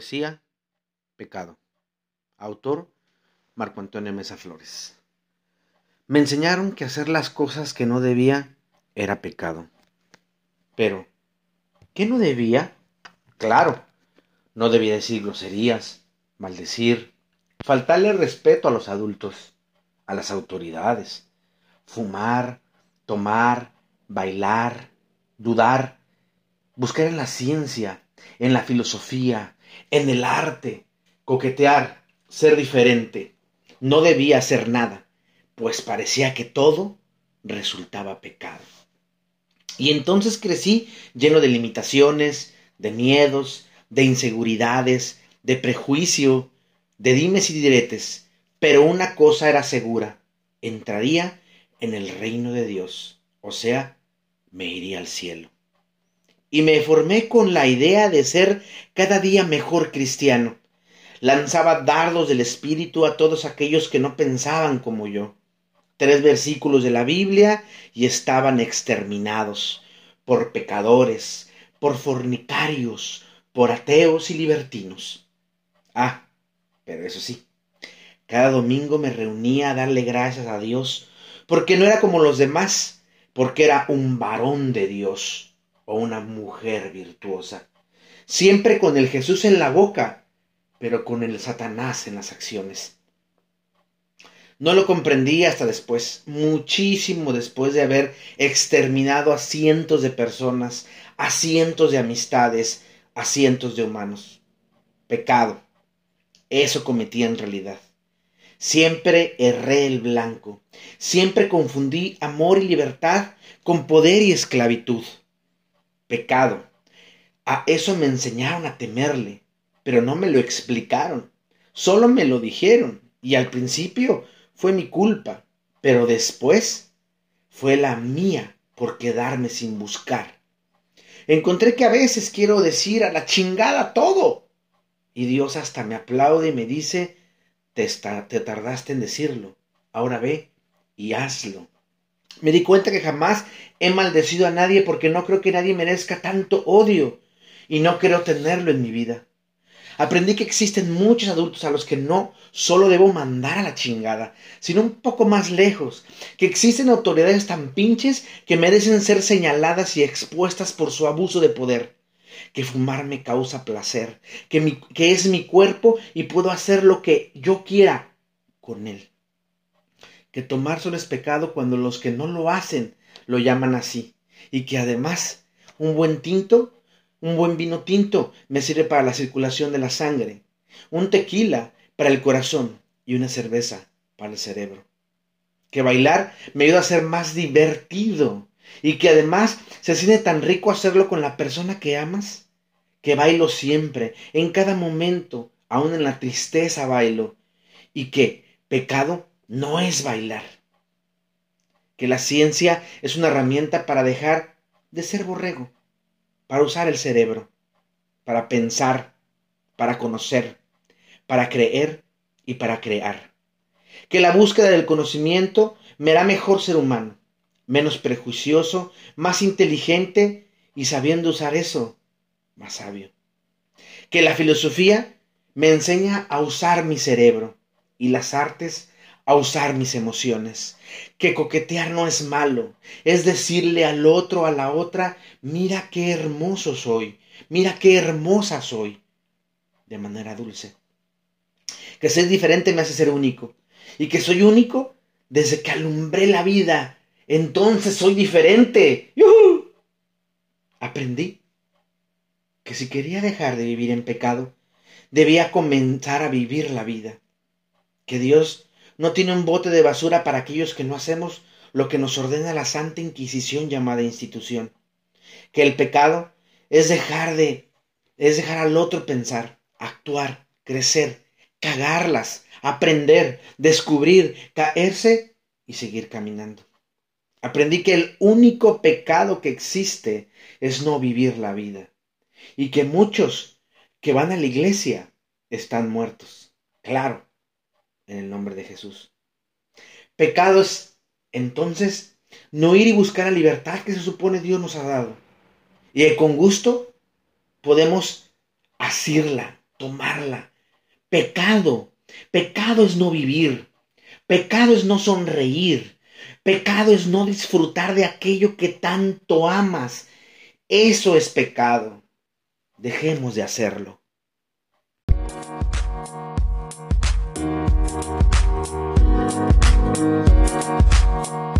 Poesía, Pecado. Autor, Marco Antonio Mesa Flores. Me enseñaron que hacer las cosas que no debía era pecado. Pero, ¿qué no debía? Claro, no debía decir groserías, maldecir, faltarle respeto a los adultos, a las autoridades, fumar, tomar, bailar, dudar, buscar en la ciencia, en la filosofía, en el arte, coquetear, ser diferente. No debía hacer nada, pues parecía que todo resultaba pecado. Y entonces crecí lleno de limitaciones, de miedos, de inseguridades, de prejuicio, de dimes y diretes, pero una cosa era segura, entraría en el reino de Dios, o sea, me iría al cielo y me formé con la idea de ser cada día mejor cristiano. Lanzaba dardos del Espíritu a todos aquellos que no pensaban como yo. Tres versículos de la Biblia y estaban exterminados por pecadores, por fornicarios, por ateos y libertinos. Ah, pero eso sí, cada domingo me reunía a darle gracias a Dios, porque no era como los demás, porque era un varón de Dios o una mujer virtuosa, siempre con el Jesús en la boca, pero con el Satanás en las acciones. No lo comprendí hasta después, muchísimo después de haber exterminado a cientos de personas, a cientos de amistades, a cientos de humanos. Pecado. Eso cometí en realidad. Siempre erré el blanco. Siempre confundí amor y libertad con poder y esclavitud pecado. A eso me enseñaron a temerle, pero no me lo explicaron, solo me lo dijeron, y al principio fue mi culpa, pero después fue la mía por quedarme sin buscar. Encontré que a veces quiero decir a la chingada todo, y Dios hasta me aplaude y me dice, te, te tardaste en decirlo, ahora ve y hazlo. Me di cuenta que jamás he maldecido a nadie porque no creo que nadie merezca tanto odio y no quiero tenerlo en mi vida. Aprendí que existen muchos adultos a los que no solo debo mandar a la chingada, sino un poco más lejos, que existen autoridades tan pinches que merecen ser señaladas y expuestas por su abuso de poder, que fumar me causa placer, que, que es mi cuerpo y puedo hacer lo que yo quiera con él que tomar solo es pecado cuando los que no lo hacen lo llaman así, y que además un buen tinto, un buen vino tinto me sirve para la circulación de la sangre, un tequila para el corazón y una cerveza para el cerebro. Que bailar me ayuda a ser más divertido y que además se siente tan rico hacerlo con la persona que amas, que bailo siempre, en cada momento, aun en la tristeza bailo, y que pecado no es bailar. Que la ciencia es una herramienta para dejar de ser borrego, para usar el cerebro, para pensar, para conocer, para creer y para crear. Que la búsqueda del conocimiento me hará mejor ser humano, menos prejuicioso, más inteligente y sabiendo usar eso, más sabio. Que la filosofía me enseña a usar mi cerebro y las artes a usar mis emociones, que coquetear no es malo, es decirle al otro, a la otra, mira qué hermoso soy, mira qué hermosa soy, de manera dulce. Que ser diferente me hace ser único, y que soy único desde que alumbré la vida, entonces soy diferente. Aprendí que si quería dejar de vivir en pecado, debía comenzar a vivir la vida, que Dios no tiene un bote de basura para aquellos que no hacemos lo que nos ordena la Santa Inquisición llamada institución. Que el pecado es dejar de, es dejar al otro pensar, actuar, crecer, cagarlas, aprender, descubrir, caerse y seguir caminando. Aprendí que el único pecado que existe es no vivir la vida y que muchos que van a la iglesia están muertos. Claro, en el nombre de Jesús. Pecado es entonces no ir y buscar la libertad que se supone Dios nos ha dado. Y con gusto podemos asirla, tomarla. Pecado, pecado es no vivir. Pecado es no sonreír. Pecado es no disfrutar de aquello que tanto amas. Eso es pecado. Dejemos de hacerlo. Thank you.